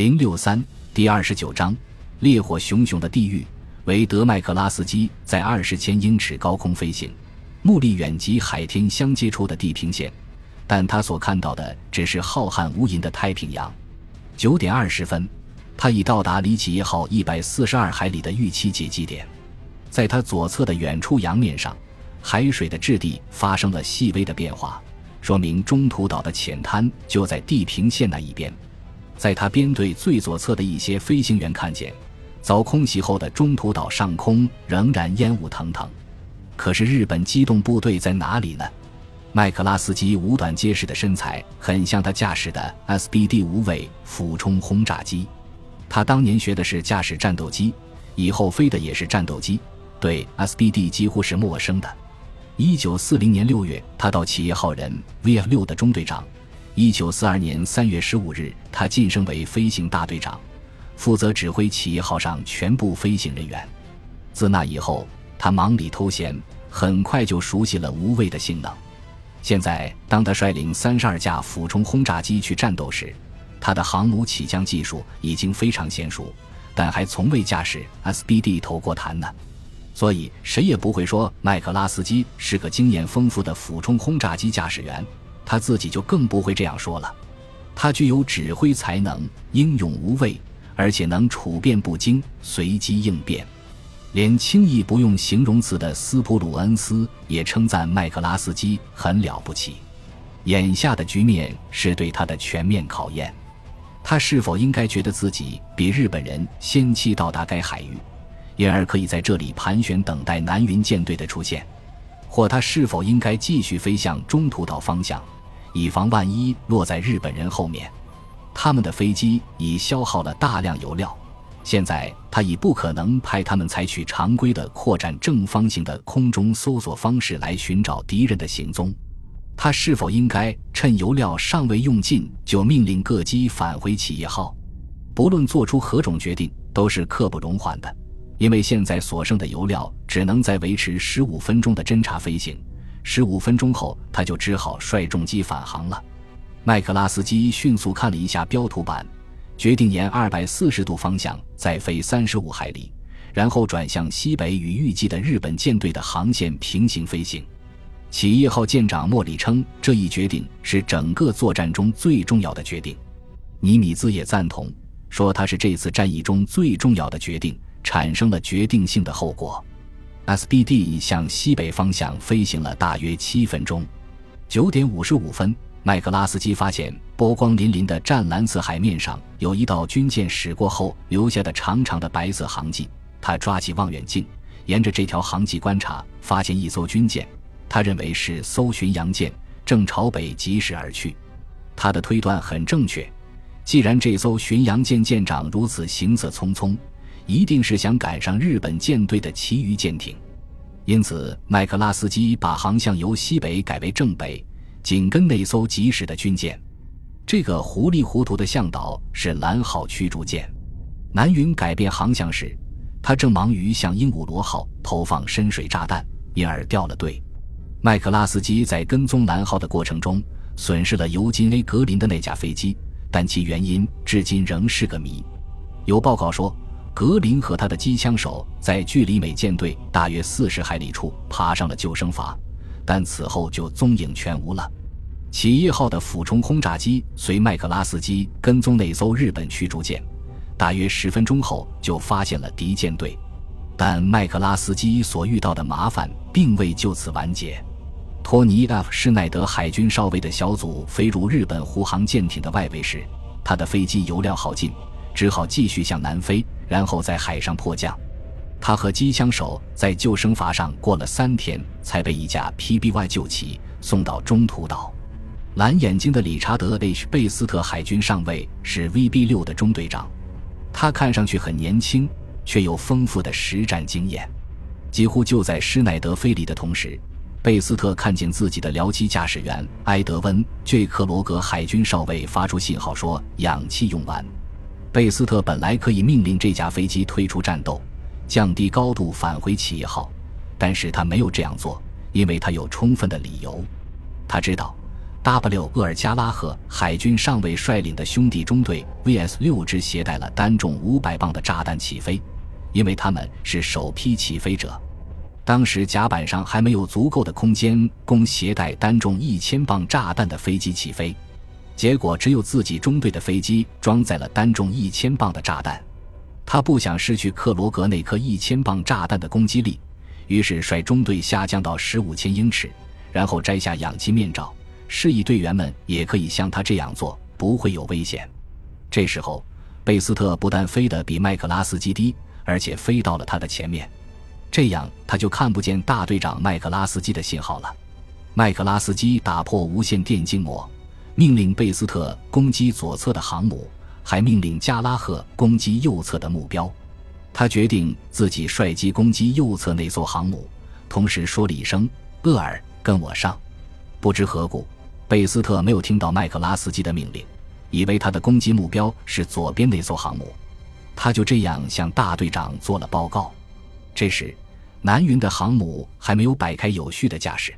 零六三第二十九章，烈火熊熊的地狱。维德麦克拉斯基在二十千英尺高空飞行，目力远及海天相接处的地平线，但他所看到的只是浩瀚无垠的太平洋。九点二十分，他已到达离企业号一百四十二海里的预期接机点，在他左侧的远处洋面上，海水的质地发生了细微的变化，说明中途岛的浅滩就在地平线那一边。在他编队最左侧的一些飞行员看见。遭空袭后的中途岛上空仍然烟雾腾腾，可是日本机动部队在哪里呢？麦克拉斯基五短结实的身材很像他驾驶的 SBD 无畏俯冲轰炸机。他当年学的是驾驶战斗机，以后飞的也是战斗机，对 SBD 几乎是陌生的。一九四零年六月，他到企业号人 VF 六的中队长。一九四二年三月十五日，他晋升为飞行大队长。负责指挥企业号上全部飞行人员。自那以后，他忙里偷闲，很快就熟悉了无畏的性能。现在，当他率领三十二架俯冲轰炸机去战斗时，他的航母起降技术已经非常娴熟，但还从未驾驶 SBD 投过弹呢。所以，谁也不会说麦克拉斯基是个经验丰富的俯冲轰炸机驾驶员，他自己就更不会这样说了。他具有指挥才能，英勇无畏。而且能处变不惊、随机应变，连轻易不用形容词的斯普鲁恩斯也称赞麦克拉斯基很了不起。眼下的局面是对他的全面考验，他是否应该觉得自己比日本人先期到达该海域，因而可以在这里盘旋等待南云舰队的出现，或他是否应该继续飞向中途岛方向，以防万一落在日本人后面。他们的飞机已消耗了大量油料，现在他已不可能派他们采取常规的扩展正方形的空中搜索方式来寻找敌人的行踪。他是否应该趁油料尚未用尽就命令各机返回企业号？不论做出何种决定，都是刻不容缓的，因为现在所剩的油料只能在维持十五分钟的侦察飞行，十五分钟后他就只好率重机返航了。麦克拉斯基迅速看了一下标图板，决定沿二百四十度方向再飞三十五海里，然后转向西北与预计的日本舰队的航线平行飞行。企业号舰长莫里称，这一决定是整个作战中最重要的决定。尼米兹也赞同，说他是这次战役中最重要的决定，产生了决定性的后果。SBD 向西北方向飞行了大约七分钟，九点五十五分。麦克拉斯基发现波光粼粼的湛蓝色海面上有一道军舰驶过后留下的长长的白色航迹。他抓起望远镜，沿着这条航迹观察，发现一艘军舰。他认为是艘巡洋舰，正朝北疾驶而去。他的推断很正确。既然这艘巡洋舰舰长如此行色匆匆，一定是想赶上日本舰队的其余舰艇。因此，麦克拉斯基把航向由西北改为正北。紧跟那艘及时的军舰，这个糊里糊涂的向导是蓝号驱逐舰。南云改变航向时，他正忙于向鹦鹉螺号投放深水炸弹，因而掉了队。麦克拉斯基在跟踪蓝号的过程中，损失了尤金 ·A· 格林的那架飞机，但其原因至今仍是个谜。有报告说，格林和他的机枪手在距离美舰队大约四十海里处爬上了救生筏。但此后就踪影全无了。企业号的俯冲轰炸机随麦克拉斯基跟踪那艘日本驱逐舰，大约十分钟后就发现了敌舰队。但麦克拉斯基所遇到的麻烦并未就此完结。托尼 ·F· 施耐德海军少尉的小组飞入日本护航舰艇的外围时，他的飞机油料耗尽，只好继续向南飞，然后在海上迫降。他和机枪手在救生筏上过了三天，才被一架 PBY 救起，送到中途岛。蓝眼睛的理查德 ·H· 贝斯特海军上尉是 VB 六的中队长，他看上去很年轻，却有丰富的实战经验。几乎就在施耐德飞离的同时，贝斯特看见自己的僚机驾驶员埃德温·杰克罗格海军少尉发出信号说氧气用完。贝斯特本来可以命令这架飞机退出战斗。降低高度返回企业号，但是他没有这样做，因为他有充分的理由。他知道，W 厄尔加拉赫海军上尉率领的兄弟中队 VS 六支携带了单重五百磅的炸弹起飞，因为他们是首批起飞者。当时甲板上还没有足够的空间供携带单重一千磅炸弹的飞机起飞，结果只有自己中队的飞机装载了单重一千磅的炸弹。他不想失去克罗格那颗一千磅炸弹的攻击力，于是率中队下降到十五千英尺，然后摘下氧气面罩。示意队员们也可以像他这样做，不会有危险。这时候，贝斯特不但飞得比麦克拉斯基低，而且飞到了他的前面，这样他就看不见大队长麦克拉斯基的信号了。麦克拉斯基打破无线电静默，命令贝斯特攻击左侧的航母，还命令加拉赫攻击右侧的目标。他决定自己率机攻击右侧那艘航母，同时说了一声：“厄尔，跟我上。”不知何故。贝斯特没有听到麦克拉斯基的命令，以为他的攻击目标是左边那艘航母，他就这样向大队长做了报告。这时，南云的航母还没有摆开有序的架势，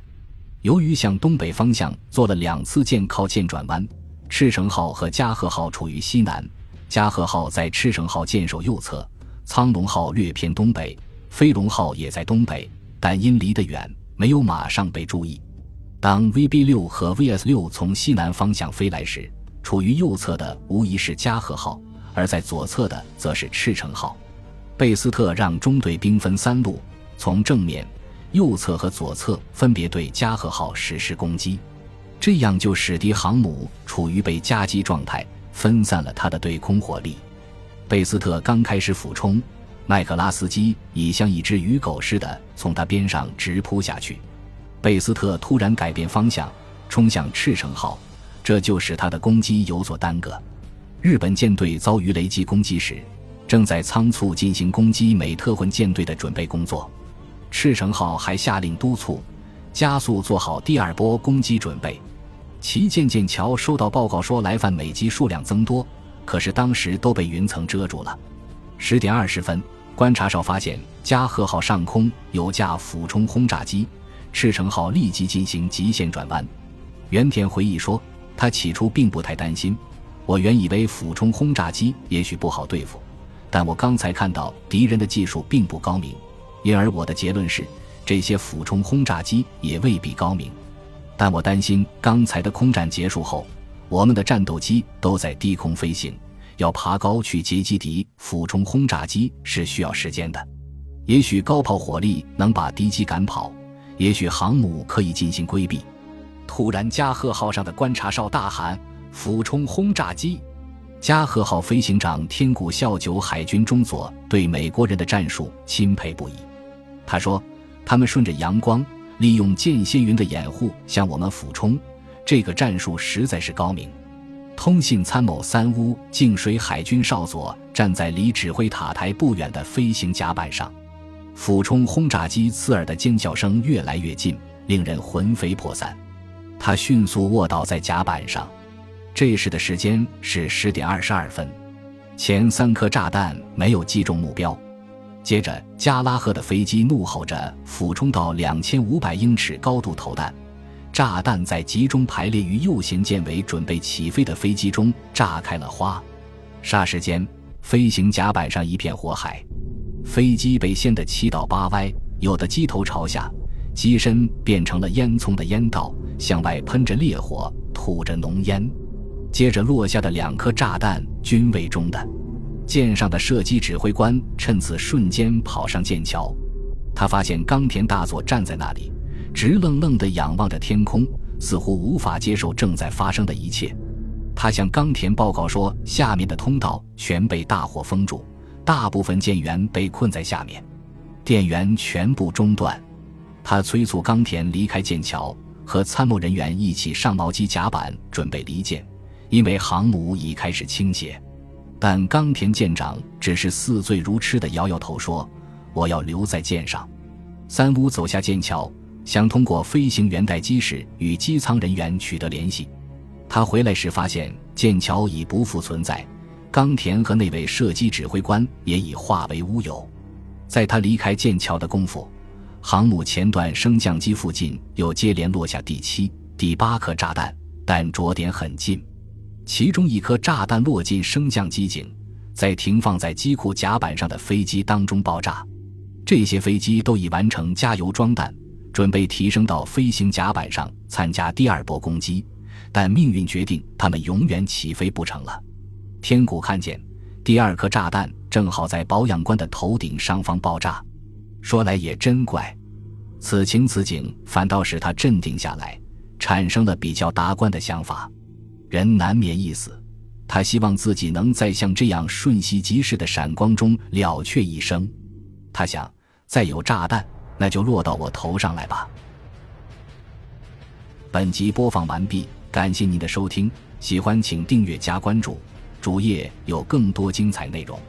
由于向东北方向做了两次舰靠舰转弯，赤城号和加贺号处于西南，加贺号在赤城号舰首右侧，苍龙号略偏东北，飞龙号也在东北，但因离得远，没有马上被注意。当 VB 六和 VS 六从西南方向飞来时，处于右侧的无疑是加贺号，而在左侧的则是赤城号。贝斯特让中队兵分三路，从正面、右侧和左侧分别对加贺号实施攻击，这样就使敌航母处于被夹击状态，分散了他的对空火力。贝斯特刚开始俯冲，麦克拉斯基已像一只鱼狗似的从他边上直扑下去。贝斯特突然改变方向，冲向赤城号，这就使他的攻击有所耽搁。日本舰队遭遇雷击攻击时，正在仓促进行攻击美特混舰队的准备工作。赤城号还下令督促加速做好第二波攻击准备。旗舰舰桥收到报告说来犯美机数量增多，可是当时都被云层遮住了。十点二十分，观察哨发现加贺号上空有架俯冲轰炸机。赤城号立即进行极限转弯。原田回忆说：“他起初并不太担心，我原以为俯冲轰炸机也许不好对付，但我刚才看到敌人的技术并不高明，因而我的结论是，这些俯冲轰炸机也未必高明。但我担心刚才的空战结束后，我们的战斗机都在低空飞行，要爬高去截击敌俯冲轰炸机是需要时间的。也许高炮火力能把敌机赶跑。”也许航母可以进行规避。突然，加贺号上的观察哨大喊：“俯冲轰炸机！”加贺号飞行长天谷孝久海军中佐对美国人的战术钦佩不已。他说：“他们顺着阳光，利用间歇云的掩护向我们俯冲，这个战术实在是高明。”通信参谋三屋静水海军少佐站在离指挥塔台不远的飞行甲板上。俯冲轰炸机刺耳的尖叫声越来越近，令人魂飞魄散。他迅速卧倒在甲板上。这时的时间是十点二十二分，前三颗炸弹没有击中目标。接着，加拉赫的飞机怒吼着俯冲到两千五百英尺高度投弹，炸弹在集中排列于右舷舰尾准备起飞的飞机中炸开了花。霎时间，飞行甲板上一片火海。飞机被掀得七倒八歪，有的机头朝下，机身变成了烟囱的烟道，向外喷着烈火，吐着浓烟。接着落下的两颗炸弹均未中弹。舰上的射击指挥官趁此瞬间跑上舰桥，他发现冈田大佐站在那里，直愣愣地仰望着天空，似乎无法接受正在发生的一切。他向冈田报告说：“下面的通道全被大火封住。”大部分舰员被困在下面，电源全部中断。他催促冈田离开舰桥，和参谋人员一起上锚机甲板准备离舰，因为航母已开始倾斜。但冈田舰长只是似醉如痴地摇摇头说：“我要留在舰上。”三屋走下剑桥，想通过飞行员待机室与机舱人员取得联系。他回来时发现剑桥已不复存在。冈田和那位射击指挥官也已化为乌有。在他离开剑桥的功夫，航母前段升降机附近又接连落下第七、第八颗炸弹，但着点很近。其中一颗炸弹落进升降机井，在停放在机库甲板上的飞机当中爆炸。这些飞机都已完成加油装弹，准备提升到飞行甲板上参加第二波攻击。但命运决定，他们永远起飞不成了。天谷看见第二颗炸弹正好在保养官的头顶上方爆炸。说来也真怪，此情此景反倒使他镇定下来，产生了比较达观的想法。人难免一死，他希望自己能在像这样瞬息即逝的闪光中了却一生。他想，再有炸弹，那就落到我头上来吧。本集播放完毕，感谢您的收听，喜欢请订阅加关注，主页有更多精彩内容。